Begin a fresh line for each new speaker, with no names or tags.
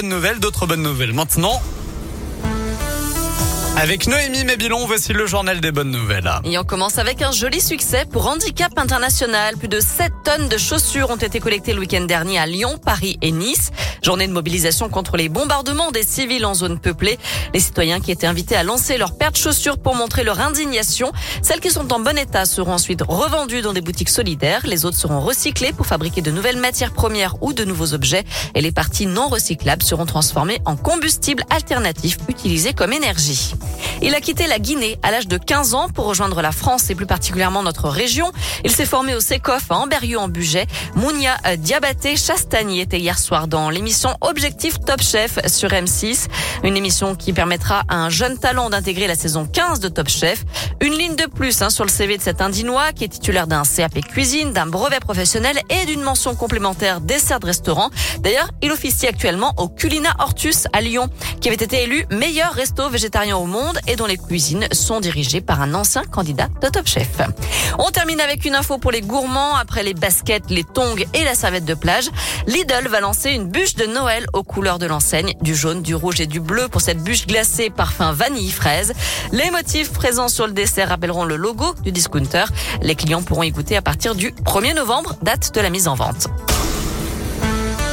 Bonne nouvelle, d'autres bonnes nouvelles. Maintenant, avec Noémie Mébilon, voici le journal des bonnes nouvelles.
Et on commence avec un joli succès pour Handicap International. Plus de 7 tonnes de chaussures ont été collectées le week-end dernier à Lyon, Paris et Nice. Journée de mobilisation contre les bombardements des civils en zone peuplée. Les citoyens qui étaient invités à lancer leur paire de chaussures pour montrer leur indignation. Celles qui sont en bon état seront ensuite revendues dans des boutiques solidaires. Les autres seront recyclées pour fabriquer de nouvelles matières premières ou de nouveaux objets. Et les parties non recyclables seront transformées en combustible alternatif utilisé comme énergie. Il a quitté la Guinée à l'âge de 15 ans pour rejoindre la France et plus particulièrement notre région. Il s'est formé au SECOF à Amberieu en Bugey. Mounia Diabaté Chastani était hier soir dans l'émission Objectif Top Chef sur M6. Une émission qui permettra à un jeune talent d'intégrer la saison 15 de Top Chef. Une ligne de plus hein, sur le CV de cet Indinois qui est titulaire d'un CAP cuisine, d'un brevet professionnel et d'une mention complémentaire dessert de restaurant. D'ailleurs, il officie actuellement au Culina Hortus à Lyon, qui avait été élu meilleur resto végétarien au monde et dont les cuisines sont dirigées par un ancien candidat de Top Chef. On termine avec une info pour les gourmands. Après les baskets, les tongs et la serviette de plage, Lidl va lancer une bûche de Noël aux couleurs de l'enseigne, du jaune, du rouge et du bleu pour cette bûche glacée parfum vanille fraise. Les motifs présents sur le dessert rappelleront le logo du discounter. Les clients pourront y goûter à partir du 1er novembre, date de la mise en vente.